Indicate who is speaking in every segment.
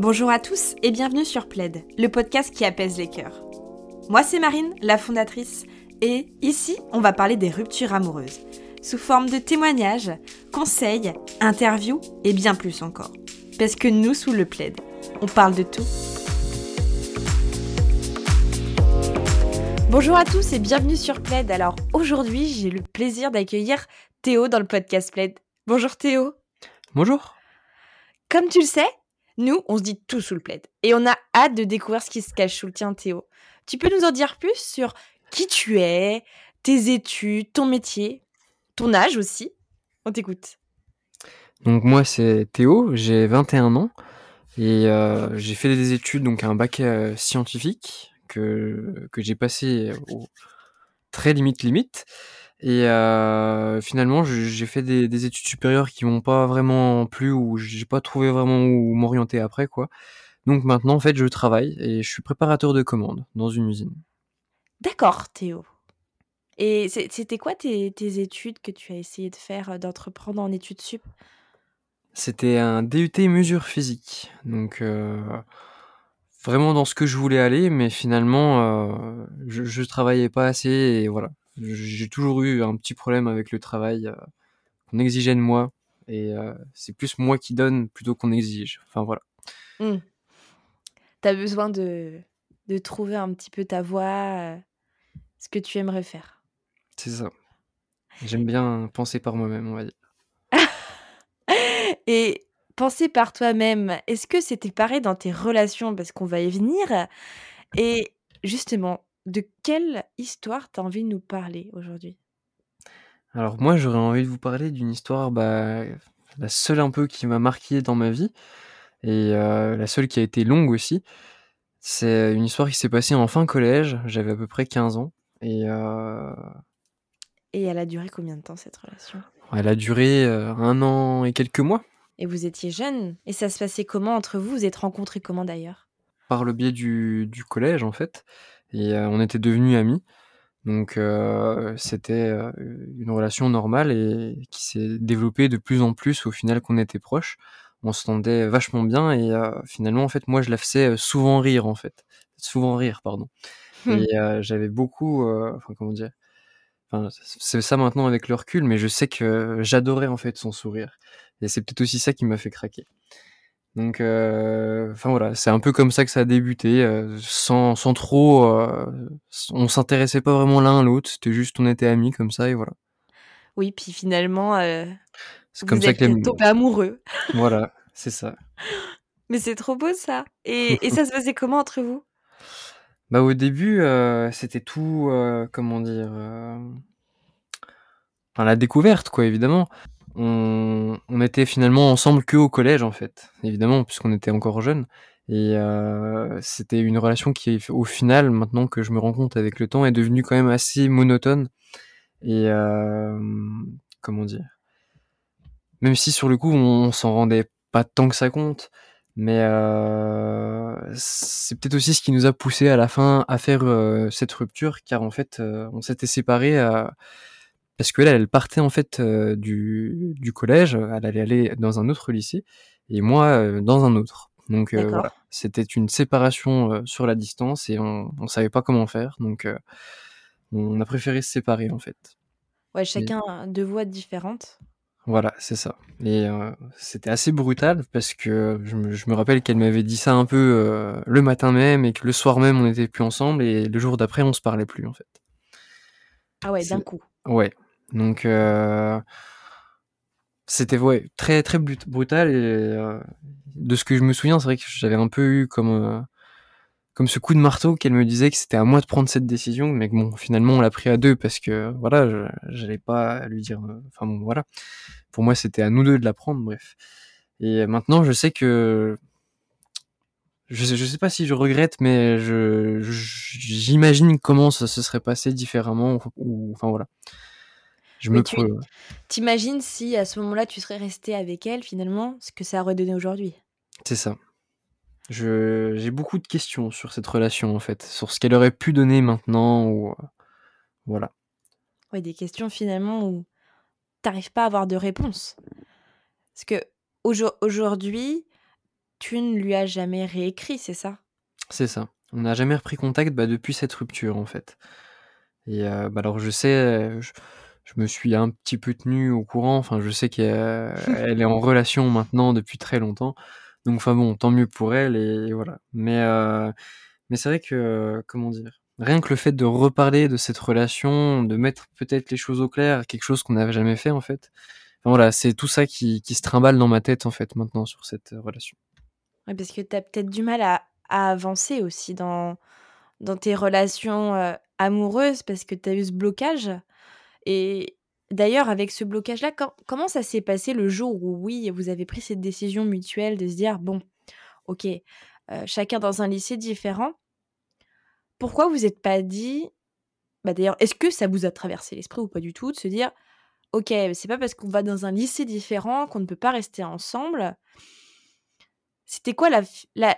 Speaker 1: Bonjour à tous et bienvenue sur Plaid, le podcast qui apaise les cœurs. Moi c'est Marine, la fondatrice, et ici on va parler des ruptures amoureuses, sous forme de témoignages, conseils, interviews et bien plus encore. Parce que nous sous le Plaid, on parle de tout. Bonjour à tous et bienvenue sur Plaid. Alors aujourd'hui j'ai le plaisir d'accueillir Théo dans le podcast Plaid. Bonjour Théo.
Speaker 2: Bonjour.
Speaker 1: Comme tu le sais, nous, on se dit tout sous le plaid. Et on a hâte de découvrir ce qui se cache sous le tien, Théo. Tu peux nous en dire plus sur qui tu es, tes études, ton métier, ton âge aussi? On t'écoute.
Speaker 2: Donc moi, c'est Théo, j'ai 21 ans. Et euh, j'ai fait des études, donc un bac euh, scientifique que, que j'ai passé au très limite limite. Et euh, finalement, j'ai fait des, des, études supérieures qui m'ont pas vraiment plu ou j'ai pas trouvé vraiment où m'orienter après, quoi. Donc maintenant, en fait, je travaille et je suis préparateur de commandes dans une usine.
Speaker 1: D'accord, Théo. Et c'était quoi tes, tes, études que tu as essayé de faire, euh, d'entreprendre en études sup?
Speaker 2: C'était un DUT mesure physique. Donc euh, vraiment dans ce que je voulais aller, mais finalement, euh, je, je travaillais pas assez et voilà. J'ai toujours eu un petit problème avec le travail euh, qu'on exigeait de moi. Et euh, c'est plus moi qui donne plutôt qu'on exige. Enfin voilà.
Speaker 1: Mmh. Tu as besoin de, de trouver un petit peu ta voie, euh, ce que tu aimerais faire.
Speaker 2: C'est ça. J'aime bien penser par moi-même, on va dire.
Speaker 1: Et penser par toi-même, est-ce que c'était pareil dans tes relations? Parce qu'on va y venir. Et justement, de quelle histoire tu as envie de nous parler aujourd'hui?
Speaker 2: Alors moi, j'aurais envie de vous parler d'une histoire, bah, la seule un peu qui m'a marqué dans ma vie et euh, la seule qui a été longue aussi. C'est une histoire qui s'est passée en fin collège, j'avais à peu près 15 ans et euh...
Speaker 1: Et elle a duré combien de temps cette relation?
Speaker 2: Elle a duré euh, un an et quelques mois.
Speaker 1: Et vous étiez jeune Et ça se passait comment entre vous? Vous êtes rencontrés comment d'ailleurs?
Speaker 2: Par le biais du, du collège en fait et euh, on était devenus amis. Donc euh, c'était euh, une relation normale et qui s'est développée de plus en plus au final qu'on était proches. On s'entendait vachement bien et finalement en fait moi je la faisais souvent rire en fait, souvent rire pardon. Et j'avais beaucoup, enfin comment dire, enfin, c'est ça maintenant avec le recul, mais je sais que j'adorais en fait son sourire. Et c'est peut-être aussi ça qui m'a fait craquer. Donc, euh, enfin voilà, c'est un peu comme ça que ça a débuté, euh, sans, sans trop, euh, on s'intéressait pas vraiment l'un à l'autre, c'était juste on était amis comme ça et voilà.
Speaker 1: Oui, puis finalement, c'est comme ça tombé amoureux.
Speaker 2: Voilà, c'est ça.
Speaker 1: Mais c'est trop beau ça. Et, et ça se faisait comment entre vous?
Speaker 2: Bah au début, c'était tout, comment dire, enfin la découverte quoi évidemment on, on était finalement ensemble que au collège en fait, évidemment, puisqu'on était encore jeunes. Et euh, c'était une relation qui, au final, maintenant que je me rends compte avec le temps, est devenue quand même assez monotone. Et euh, comment dire? Même si sur le coup, on, s'en rendait pas tant que ça compte, mais euh, c'est peut-être aussi ce qui nous a poussé à la fin à faire cette rupture, car en fait, on s'était séparés à parce que là, elle partait en fait euh, du, du collège, elle allait aller dans un autre lycée, et moi euh, dans un autre. Donc euh, voilà, c'était une séparation sur la distance et on, on savait pas comment faire, donc on a préféré se séparer en fait.
Speaker 1: Ouais, chacun a deux voies différentes.
Speaker 2: Voilà, c'est ça. Et c'était assez brutal parce que je me, je me rappelle qu'elle m'avait dit ça un peu le matin même et que le soir même on n'était plus ensemble et le jour d'après on se parlait plus en fait.
Speaker 1: Ah ouais, d'un coup.
Speaker 2: Ouais, donc euh, c'était ouais, très très brutal et euh, de ce que je me souviens, c'est vrai que j'avais un peu eu comme euh, comme ce coup de marteau qu'elle me disait que c'était à moi de prendre cette décision, mais que bon, finalement on l'a pris à deux parce que voilà, j'allais pas lui dire, enfin bon voilà, pour moi c'était à nous deux de la prendre, bref. Et maintenant je sais que je sais, je sais pas si je regrette, mais j'imagine comment ça se serait passé différemment enfin voilà.
Speaker 1: Je me tu t'imagines si à ce moment-là tu serais resté avec elle finalement, ce que ça aurait donné aujourd'hui?
Speaker 2: C'est ça. Je j'ai beaucoup de questions sur cette relation en fait, sur ce qu'elle aurait pu donner maintenant ou euh, voilà.
Speaker 1: Ouais, des questions finalement où t'arrives pas à avoir de réponse. Parce que aujourd'hui, tu ne lui as jamais réécrit, c'est ça?
Speaker 2: C'est ça. On n'a jamais repris contact bah, depuis cette rupture, en fait. Et bah, alors, je sais, je, me suis un petit peu tenu au courant. Enfin, je sais qu'elle est en relation maintenant depuis très longtemps. Donc, enfin bon, tant mieux pour elle. Et, voilà. Mais, mais c'est vrai que, comment dire, rien que le fait de reparler de cette relation, de mettre peut-être les choses au clair, quelque chose qu'on n'avait jamais fait, en fait. voilà, c'est tout ça qui, qui se trimballe dans ma tête, en fait, maintenant, sur cette relation.
Speaker 1: Oui, parce que tu as peut-être du mal à, avancer aussi dans, dans tes relations amoureuses parce que tu as eu ce blocage. Et d'ailleurs, avec ce blocage-là, comment ça s'est passé le jour où, oui, vous avez pris cette décision mutuelle de se dire, bon, ok, chacun dans un lycée différent, pourquoi vous n'êtes pas dit, bah d'ailleurs, est-ce que ça vous a traversé l'esprit ou pas du tout, de se dire, ok, c'est pas parce qu'on va dans un lycée différent qu'on ne peut pas rester ensemble c'était quoi la,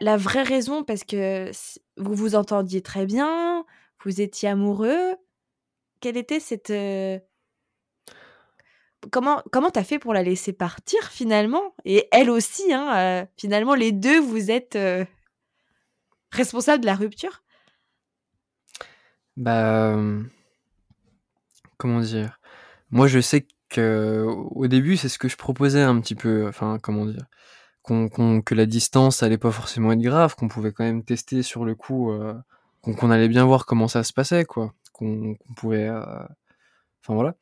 Speaker 1: la, vraie raison? Parce que vous vous entendiez très bien, vous étiez amoureux. Quelle était cette... Euh, comment comment t'as fait pour la laisser partir finalement? Et elle aussi, hein, euh, finalement, les deux, vous êtes euh, responsables de la rupture?
Speaker 2: Bah... Comment dire? Moi, je sais que au début, c'est ce que je proposais un petit peu. Enfin, comment dire? Que la distance allait pas forcément être grave, qu'on pouvait quand même tester sur le coup, qu'on allait bien voir comment ça se passait, quoi, qu'on pouvait, euh, enfin voilà.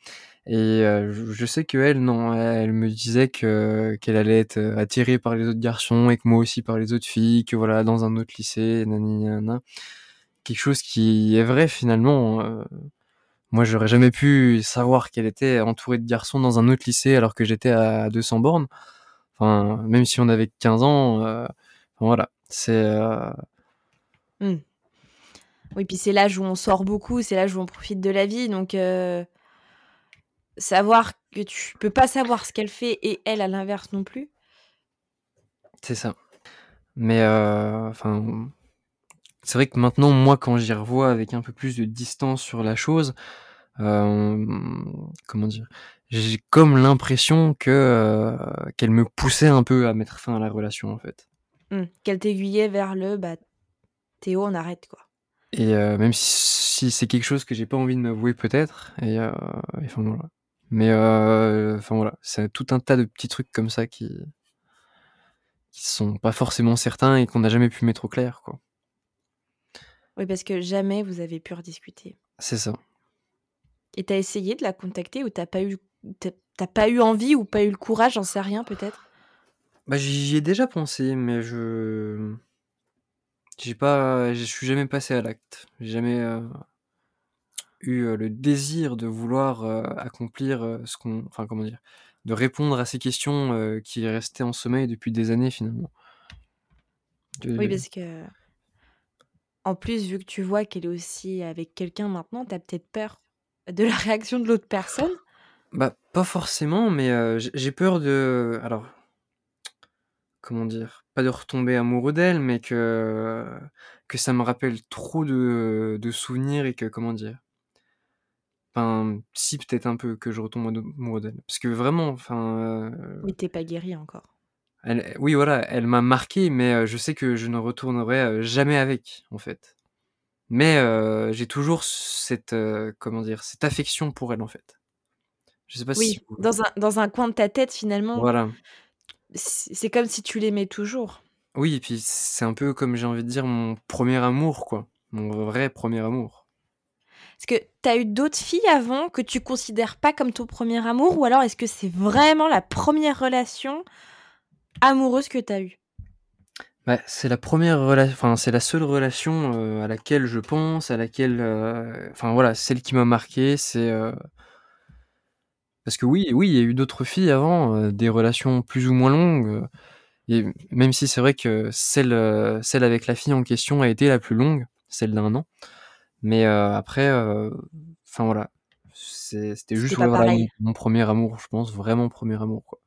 Speaker 2: Et euh, je, sais que elle, non, elle me disait que qu'elle allait être attirée par les autres garçons et que moi aussi par les autres filles, que voilà, dans un autre lycée, nanana. Quelque chose qui est vrai finalement. moi, j'aurais jamais pu savoir qu'elle était entourée de garçons dans un autre lycée alors que j'étais à 200 bornes. Enfin, même si on avait 15 ans, euh, voilà, c'est. Euh,
Speaker 1: mmh. Oui, puis c'est l'âge où on sort beaucoup, c'est l'âge où on profite de la vie, donc euh, savoir que tu peux pas savoir ce qu'elle fait et elle à l'inverse non plus.
Speaker 2: C'est ça. Mais enfin, c'est vrai que maintenant, moi, quand j'y revois avec un peu plus de distance sur la chose, comment dire, j'ai comme l'impression que euh, qu'elle me poussait un peu à mettre fin à la relation en fait.
Speaker 1: Mmh. Qu'elle t'aiguillait vers le bah Théo on arrête quoi.
Speaker 2: Et euh, même si, c'est quelque chose que j'ai pas envie de m'avouer peut-être et, euh, enfin voilà. Mais enfin voilà, c'est tout un tas de petits trucs comme ça qui qui sont pas forcément certains et qu'on n'a jamais pu mettre au clair quoi.
Speaker 1: Oui parce que jamais vous avez pu rediscuter.
Speaker 2: C'est ça.
Speaker 1: Et t'as essayé de la contacter ou t'as pas eu T'as pas eu envie ou pas eu le courage, j'en sais rien peut-être?
Speaker 2: Bah j'y ai déjà pensé, mais je j'ai pas, je suis jamais passé à l'acte. J'ai jamais euh, eu euh, le désir de vouloir euh, accomplir ce qu'on, enfin comment dire, de répondre à ces questions qui restaient en sommeil depuis des années finalement.
Speaker 1: Oui, parce que en plus, vu que tu vois qu'elle est aussi avec quelqu'un maintenant, t'as peut-être peur de la réaction de l'autre personne.
Speaker 2: Bah, pas forcément, mais j'ai peur de alors comment dire? Pas de retomber amoureux d'elle, mais que que ça me rappelle trop de de souvenirs et que comment dire? Enfin, si peut-être un peu que je retombe amoureux d'elle. Parce que vraiment, enfin,
Speaker 1: Oui, t'es pas guéri encore.
Speaker 2: elle oui voilà, elle m'a marqué, mais je sais que je ne retournerai, jamais avec, en fait. Mais j'ai toujours cette, comment dire? Cette affection pour elle, en fait.
Speaker 1: Je sais pas oui, si dans un dans un coin de ta tête finalement.
Speaker 2: Voilà.
Speaker 1: C'est comme si tu l'aimais toujours.
Speaker 2: Oui et puis c'est un peu comme j'ai envie de dire mon premier amour quoi, mon vrai premier amour.
Speaker 1: Est-ce que tu as eu d'autres filles avant que tu considères pas comme ton premier amour ou alors est-ce que c'est vraiment la première relation amoureuse que tu as eue?
Speaker 2: Bah, c'est la première relation, enfin c'est la seule relation, euh, à laquelle je pense, à laquelle, euh, enfin voilà, celle qui m'a marqué, c'est, euh, parce que oui, oui, il y a eu d'autres filles avant, euh, des relations plus ou moins longues, euh, et même si c'est vrai que celle, euh, celle avec la fille en question a été la plus longue, celle d'un an. Mais après, enfin voilà, c'était juste mon premier amour, je pense, vraiment premier amour, quoi.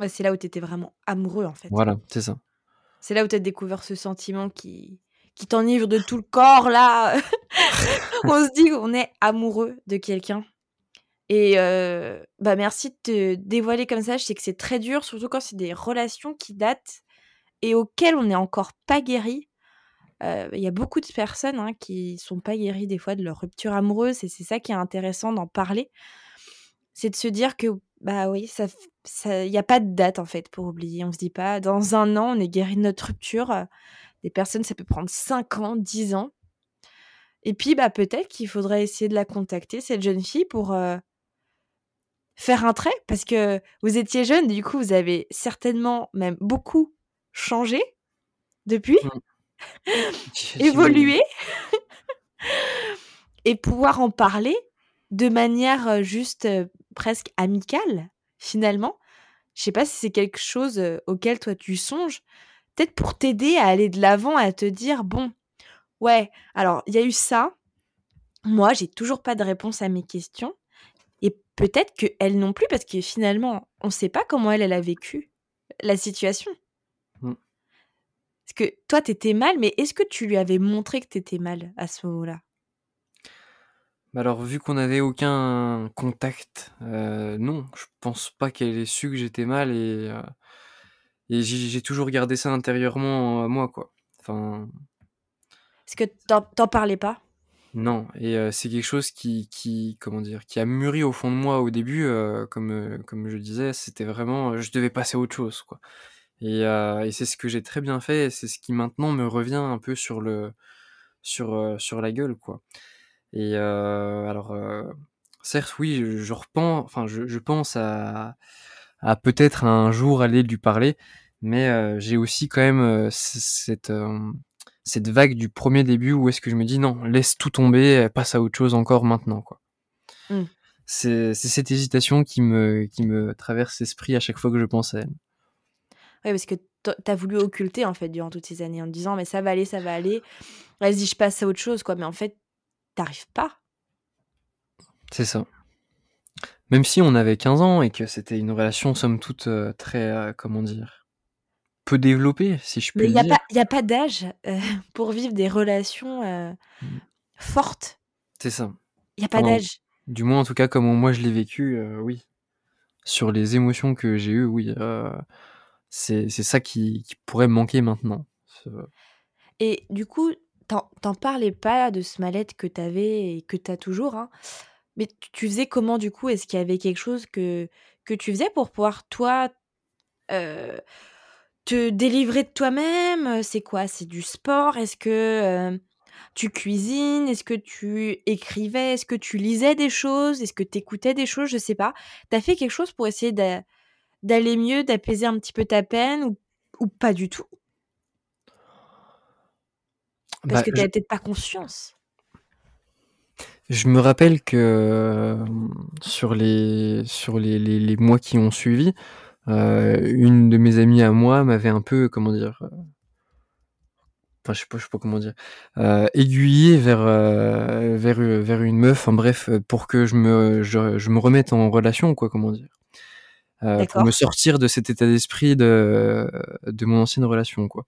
Speaker 1: Ouais, c'est là où tu étais vraiment amoureux, en fait.
Speaker 2: Voilà, c'est ça.
Speaker 1: C'est là où tu as découvert ce sentiment qui qui t'enivre de tout le corps, là. On se dit qu'on est amoureux de quelqu'un. Et bah merci de te dévoiler comme ça. Je sais que c'est très dur, surtout quand c'est des relations qui datent et auquel on n'est encore pas guéri. Il y a beaucoup de personnes hein, qui sont pas guéries des fois de leur rupture amoureuse et c'est ça qui est intéressant d'en parler. C'est de se dire que, bah oui, ça, il n'y a pas de date en fait pour oublier. On se dit pas, dans un an, on est guéri de notre rupture. Des personnes, ça peut prendre 5 ans, 10 ans. Et puis, bah, peut-être qu'il faudrait essayer de la contacter, cette jeune fille, pour faire un trait, parce que vous étiez jeune, du coup, vous avez certainement même beaucoup changé depuis, mmh. évolué, et pouvoir en parler de manière juste presque amicale, finalement. Je sais pas si c'est quelque chose auquel toi tu songes, peut-être pour t'aider à aller de l'avant, à te dire bon, ouais, alors il y a eu ça. Moi, j'ai toujours pas de réponse à mes questions. Et peut-être que elle non plus, parce que finalement, on ne sait pas comment elle, elle a vécu la situation. Mmh. Parce que toi, t'étais mal, mais est-ce que tu lui avais montré que t'étais mal à ce moment-là?
Speaker 2: Bah alors, vu qu'on n'avait aucun contact, euh, non, je pense pas qu'elle ait su que j'étais mal et, euh, et j'ai toujours gardé ça intérieurement à moi, quoi. Enfin,
Speaker 1: Est-ce que t'en parlais pas?
Speaker 2: Non, et c'est quelque chose qui, qui, comment dire, qui a mûri au fond de moi au début, comme, comme je disais, c'était vraiment, je devais passer à autre chose, quoi. Et, et c'est ce que j'ai très bien fait, et c'est ce qui maintenant me revient un peu sur le, sur, sur la gueule, quoi. Et alors, certes, oui, je, je enfin, je, je, pense à, à peut-être un jour aller lui parler, mais j'ai aussi quand même cette, cette vague du premier début où est-ce que je me dis non, laisse tout tomber, passe à autre chose encore maintenant, quoi. Mmh. C'est cette hésitation qui me, qui me traverse l'esprit à chaque fois que je pense à elle.
Speaker 1: Oui, parce que t'as voulu occulter en fait durant toutes ces années en te disant mais ça va aller, ça va aller, vas-y, je passe à autre chose, quoi. Mais en fait, t'arrives pas.
Speaker 2: C'est ça. Même si on avait 15 ans et que c'était une relation, somme toute, euh, très, euh, comment dire, peu développée, si je puis
Speaker 1: dire. Il n'y a pas d'âge euh, pour vivre des relations mmh. fortes.
Speaker 2: C'est ça.
Speaker 1: Il n'y a pas d'âge.
Speaker 2: Du moins, en tout cas, comme moi je l'ai vécu, oui. Sur les émotions que j'ai eues, oui. c'est ça qui, qui, pourrait me manquer maintenant.
Speaker 1: Et du coup, t'en parlais pas de ce mal-être que t'avais et que t'as toujours, hein, mais tu faisais comment du coup? Est-ce qu'il y avait quelque chose que, que tu faisais pour pouvoir, toi, te délivrer de toi-même C'est quoi? C'est du sport? Est-ce que tu cuisines? Est-ce que tu écrivais? Est-ce que tu lisais des choses? Est-ce que tu écoutais des choses? Je sais pas. T'as fait quelque chose pour essayer d'aller mieux, d'apaiser un petit peu ta peine ou, ou pas du tout? Parce bah, que tu n'avais peut-être pas conscience.
Speaker 2: Je me rappelle que sur les, sur les, les, les mois qui ont suivi, euh, une de mes amies à moi m'avait un peu, comment dire, euh, enfin je sais pas, je sais pas comment dire, euh, aiguillé vers, euh, vers, vers une meuf, en bref, pour que je me, je, je me remette en relation, quoi, comment dire. Euh, pour me sortir de cet état d'esprit de, de mon ancienne relation, quoi.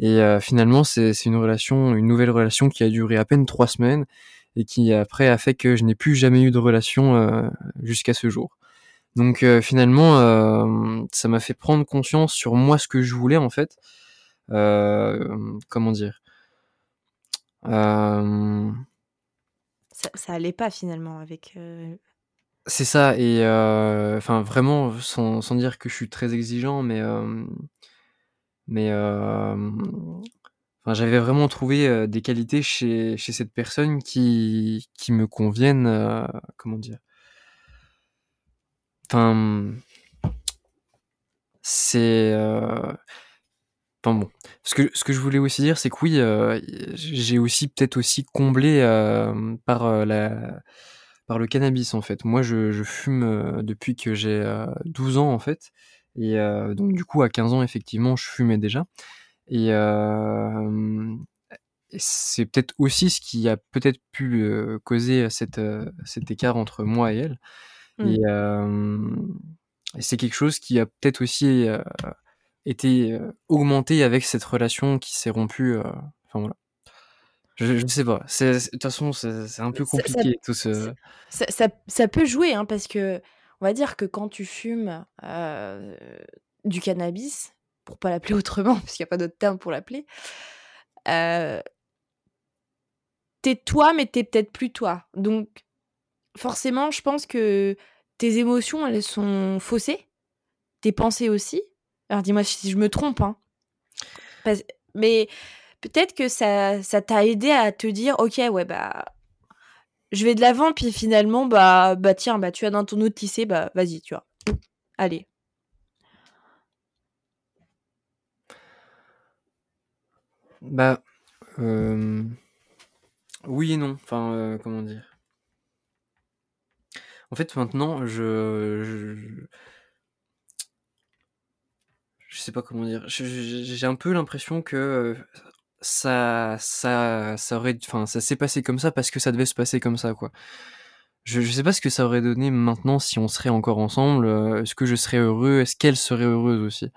Speaker 2: Et euh, finalement, c'est une relation, une nouvelle relation qui a duré à peine trois semaines et qui après a fait que je n'ai plus jamais eu de relation euh, jusqu'à ce jour. Donc euh, finalement, ça m'a fait prendre conscience sur moi ce que je voulais en fait. comment dire?
Speaker 1: Ça, ça allait pas finalement avec.
Speaker 2: C'est ça et enfin vraiment sans, sans dire que je suis très exigeant, mais mais enfin, j'avais vraiment trouvé des qualités chez, chez cette personne qui, qui me conviennent, comment dire? Enfin, c'est. Enfin bon. Ce que, ce que je voulais aussi dire, c'est que oui, j'ai aussi peut-être aussi comblé par la par le cannabis en fait. Moi, je, fume depuis que j'ai 12 ans en fait. Et euh, donc du coup, à 15 ans, effectivement, je fumais déjà. Et, euh, c'est peut-être aussi ce qui a peut-être pu euh, causer cet écart entre moi et elle. Et, mmh. et c'est quelque chose qui a peut-être aussi été augmenté avec cette relation qui s'est rompue. Enfin voilà. Je, je sais pas. De toute façon, c'est un peu compliqué ça, tout ce.
Speaker 1: Ça, ça, ça peut jouer, hein, parce que on va dire que quand tu fumes du cannabis, pour pas l'appeler autrement, parce qu'il n'y a pas d'autre terme pour l'appeler, euh, t'es toi, mais t'es peut-être plus toi. Donc, forcément, je pense que tes émotions, elles sont faussées? Tes pensées aussi? Alors, dis-moi si je me trompe. Hein. mais peut-être que ça, ça t'a aidé à te dire, ok, ouais, bah, je vais de l'avant, puis finalement, bah, bah, tiens, bah, tu as dans ton autre tissé, bah, vas-y, tu vois. Allez.
Speaker 2: Bah, euh, oui et non. Enfin, euh, comment dire? En fait, maintenant, je, je, je sais pas comment dire. J'ai un peu l'impression que euh, ça, ça, ça aurait, enfin, ça s'est passé comme ça parce que ça devait se passer comme ça, quoi. Je, je sais pas ce que ça aurait donné maintenant si on serait encore ensemble. Est-ce que je serais heureux Est-ce qu'elle serait heureuse aussi?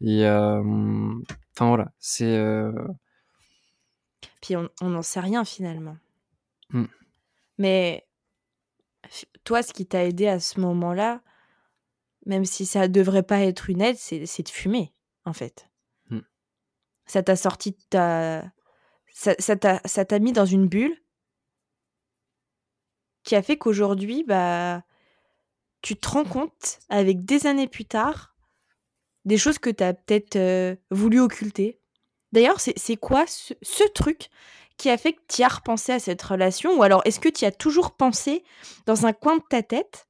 Speaker 2: Et enfin voilà, c'est
Speaker 1: puis on n'en sait rien finalement.
Speaker 2: Mmh.
Speaker 1: Mais toi, ce qui t'a aidé à ce moment-là, même si ça devrait pas être une aide, c'est de fumer, en fait.
Speaker 2: Mmh.
Speaker 1: Ça t'a sorti de ta... Ça t'a mis dans une bulle qui a fait qu'aujourd'hui, bah, tu te rends compte, avec des années plus tard, des choses que tu as peut-être euh, voulu occulter, D'ailleurs, c'est quoi ce, truc qui a fait que tu as repensé à cette relation Ou alors, est-ce que tu as toujours pensé dans un coin de ta tête?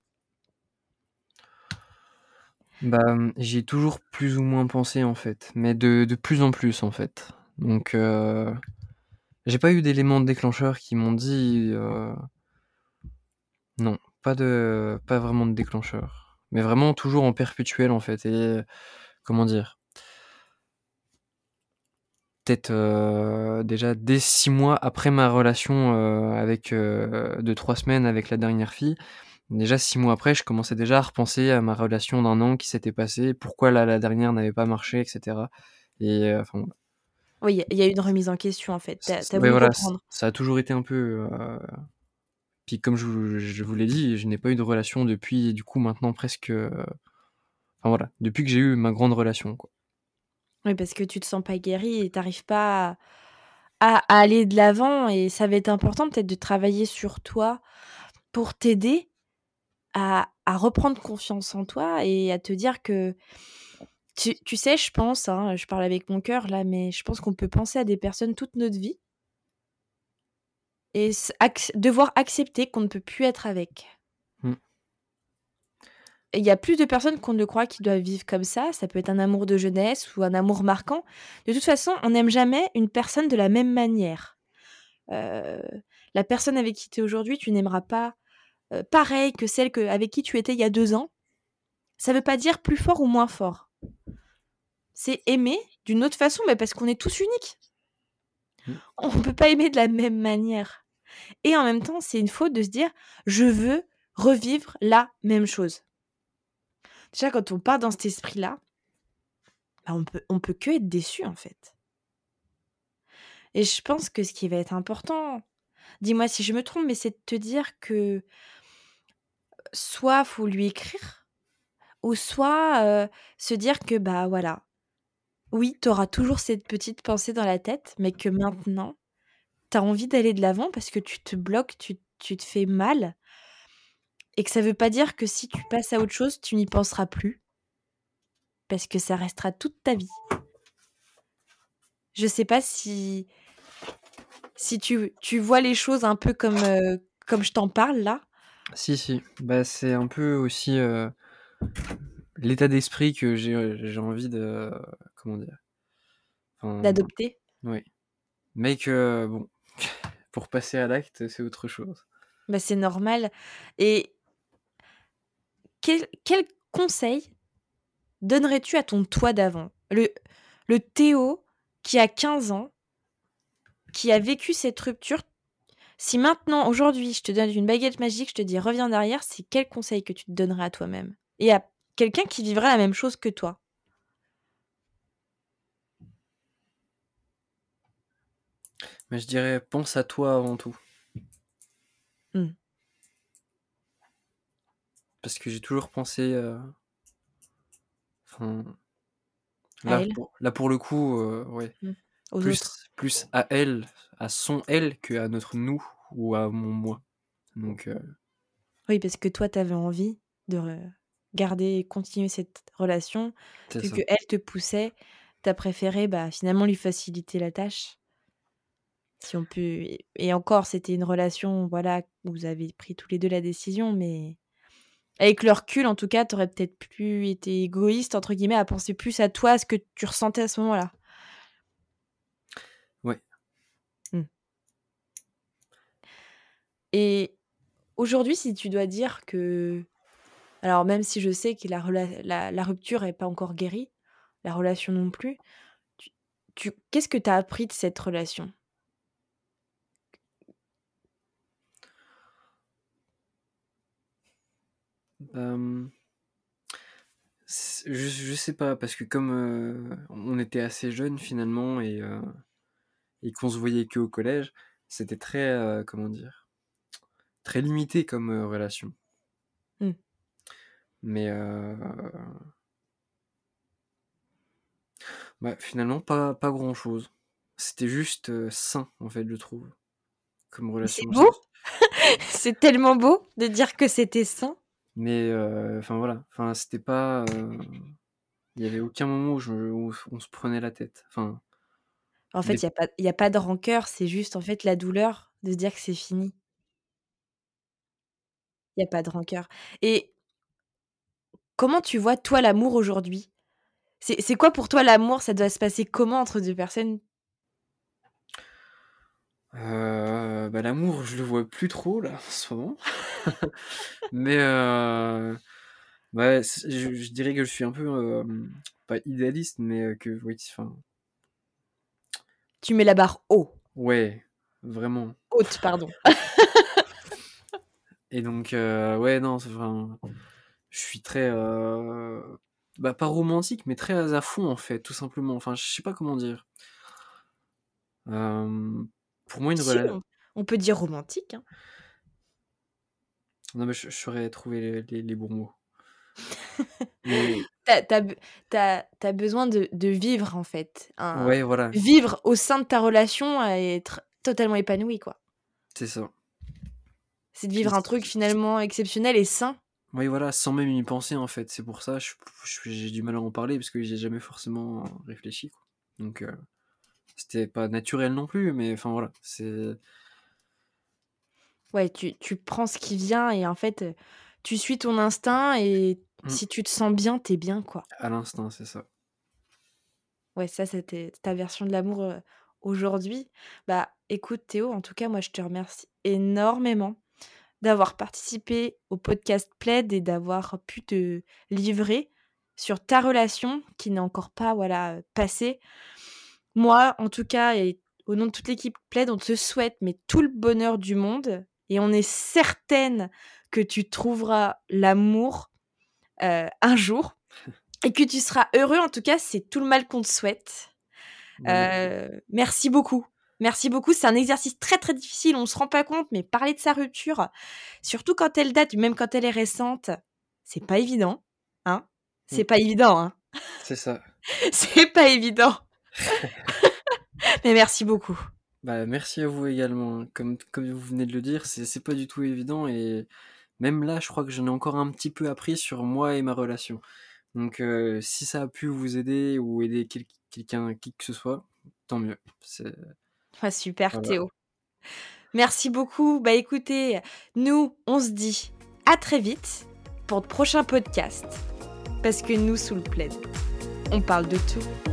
Speaker 2: Bah, j'y ai toujours plus ou moins pensé en fait, mais de, plus en plus en fait. Donc, euh, j'ai pas eu d'éléments déclencheurs qui m'ont dit. Euh, non, pas de, pas vraiment de déclencheur, mais vraiment toujours en perpétuel en fait. Et comment dire peut-être euh, déjà dès six mois après ma relation euh, avec euh, de trois semaines avec la dernière fille. Déjà six mois après, je commençais déjà à repenser à ma relation d'un an qui s'était passée, pourquoi la, la dernière n'avait pas marché, etc. Et enfin.
Speaker 1: Oui, il y a une remise en question en fait.
Speaker 2: ça a toujours été un peu. Puis comme je, je vous l'ai dit, je n'ai pas eu de relation depuis du coup maintenant presque. Enfin voilà, depuis que j'ai eu ma grande relation quoi.
Speaker 1: Oui, parce que tu te sens pas guéri et tu pas à, aller de l'avant. Et ça va être important peut-être de travailler sur toi pour t'aider à, reprendre confiance en toi et à te dire que tu, sais, je pense, hein, je parle avec mon cœur là, mais je pense qu'on peut penser à des personnes toute notre vie et devoir accepter qu'on ne peut plus être avec il y a plus de personnes qu'on ne croit qui doivent vivre comme ça. Ça peut être un amour de jeunesse ou un amour marquant. De toute façon, on n'aime jamais une personne de la même manière. Euh, la personne avec qui tu es aujourd'hui, tu n'aimeras pas euh, pareil que celle avec qui tu étais il y a deux ans. Ça ne veut pas dire plus fort ou moins fort. C'est aimer d'une autre façon, mais parce qu'on est tous uniques. Mmh. On ne peut pas aimer de la même manière. Et en même temps, c'est une faute de se dire je veux revivre la même chose. Déjà, quand on part dans cet esprit-là, bah, on peut, peut que être déçu, en fait. Et je pense que ce qui va être important, dis-moi si je me trompe, mais c'est de te dire que soit faut lui écrire, ou soit euh, se dire que, bah voilà, oui, tu auras toujours cette petite pensée dans la tête, mais que maintenant, tu as envie d'aller de l'avant parce que tu te bloques, tu te fais mal, et que ça veut pas dire que si tu passes à autre chose, tu n'y penseras plus. Parce que ça restera toute ta vie. Je sais pas si si tu, tu vois les choses un peu comme euh, comme je t'en parle là.
Speaker 2: Si si, bah c'est un peu aussi euh, l'état d'esprit que j'ai envie de comment dire
Speaker 1: d'adopter.
Speaker 2: Oui. Mais que bon pour passer à l'acte, c'est autre chose.
Speaker 1: Bah c'est normal et quel, conseil donnerais-tu à ton toi d'avant? Le, le Théo qui a 15 ans, qui a vécu cette rupture, si maintenant, aujourd'hui, je te donne une baguette magique, je te dis reviens derrière, c'est quel conseil que tu te donnerais à toi-même? Et à quelqu'un qui vivrait la même chose que toi?
Speaker 2: Mais je dirais pense à toi avant tout.
Speaker 1: Mmh.
Speaker 2: Parce que j'ai toujours pensé. Euh, enfin,
Speaker 1: À
Speaker 2: Là
Speaker 1: elle?
Speaker 2: pour là pour le coup, heu, ouais.
Speaker 1: Mmh.
Speaker 2: Plus
Speaker 1: autres?
Speaker 2: plus à elle, à son elle qu'à notre nous ou à mon moi. Donc heu
Speaker 1: Oui, parce que toi, tu avais envie de garder et continuer cette relation. Vu
Speaker 2: ça.
Speaker 1: qu'elle te poussait, tu as préféré, bah, finalement lui faciliter la tâche. Si on peut et encore, c'était une relation, voilà, où vous avez pris tous les 2 la décision, mais avec le recul, en tout cas, tu aurais peut-être plus été «égoïste» entre guillemets, à penser plus à toi, à ce que tu ressentais à ce moment-là.
Speaker 2: Ouais.
Speaker 1: Mmh. Et aujourd'hui, si tu dois dire que alors même si je sais que la rela la la rupture est pas encore guérie, la relation non plus, tu tu qu'est-ce que tu as appris de cette relation?
Speaker 2: Je je sais pas parce que comme, heu, on était assez jeunes finalement et heu et qu'on se voyait qu'au collège, c'était très, heu, comment dire? Très limité comme, heu, relation.
Speaker 1: Mmh.
Speaker 2: Mais bah, finalement pas pas grand chose. C'était juste, sain en fait, je trouve, comme relation, c'est
Speaker 1: beau! C'est tellement beau de dire que c'était sain.
Speaker 2: Mais heu, enfin voilà, enfin c'était pas, heu, il y avait aucun moment où je où on se prenait la tête, enfin
Speaker 1: En fait, il y a pas il y a pas de rancœur, c'est juste, en fait, la douleur de se dire que c'est fini. Il y a pas de rancœur et comment tu vois, toi, l'amour aujourd'hui? C'est quoi pour toi l'amour? Ça doit se passer comment entre 2 personnes?
Speaker 2: Heu, bah, l'amour, je le vois plus trop là, en ce moment. Mais bah, c je je dirais que je suis un peu, pas idéaliste, mais heu, que oui, enfin
Speaker 1: Tu mets la barre haut.
Speaker 2: Ouais, vraiment.
Speaker 1: Haute, pardon.
Speaker 2: Et donc ouais, non, c'est enfin, je suis très, bah, pas romantique, mais très à fond, en fait, tout simplement. Enfin, je sais pas comment dire. Pour moi, une
Speaker 1: Si,
Speaker 2: rela
Speaker 1: on on peut dire romantique, hein.
Speaker 2: Non, mais je je saurais trouver les les les bons mots. Mais
Speaker 1: Tu as tu as be tu as tu as besoin de de vivre, en fait, un
Speaker 2: Ouais, voilà.
Speaker 1: vivre au sein de ta relation et être totalement épanoui, quoi.
Speaker 2: C'est ça.
Speaker 1: C'est de vivre un truc finalement exceptionnel et sain.
Speaker 2: Oui, voilà, sans même y penser, en fait. C'est pour ça, je j'ai du mal à en parler parce que j'y ai jamais forcément réfléchi, quoi. Donc heu, c'était pas naturel non plus, mais enfin, voilà, c'est
Speaker 1: Ouais, tu tu prends ce qui vient et en fait, tu suis ton instinct et
Speaker 2: Mmh.
Speaker 1: si tu te sens bien, tu es bien, quoi.
Speaker 2: À l'instinct, c'est ça.
Speaker 1: Ouais, ça, c'était ta version de l'amour, heu, aujourd'hui. Bah, écoute Théo, en tout cas, moi, je te remercie énormément d'avoir participé au podcast Plaid et d'avoir pu te livrer sur ta relation qui n'est encore pas, voilà, passée. Moi, en tout cas et au nom de toute l'équipe Plaid, on te souhaite, mais tout le bonheur du monde et on est certaine que tu trouveras l'amour, heu, un jour et que tu seras heureux. En tout cas, c'est tout le mal qu'on te souhaite.
Speaker 2: Bah, merci.
Speaker 1: Heu, merci beaucoup. Merci beaucoup. C'est un exercice très, très difficile, on se rend pas compte, mais parler de sa rupture, surtout quand elle date, même quand elle est récente, c'est pas évident, hein.
Speaker 2: Mmh.
Speaker 1: C'est pas évident, hein.
Speaker 2: C'est ça.
Speaker 1: C'est pas évident. Mais merci beaucoup.
Speaker 2: Bah, merci à vous également. Comme comme vous venez de le dire, c'est pas du tout évident et même là, je crois que j'en ai encore un petit peu appris sur moi et ma relation. Donc heu, si ça a pu vous aider ou aider quel quelqu'un, qui que ce soit, tant mieux. C'est
Speaker 1: Ah super
Speaker 2: voilà.
Speaker 1: Théo. Merci beaucoup. Bah, écoutez, nous, on se dit à très vite pour de prochains podcasts parce que nous, sous le plaid, on parle de tout.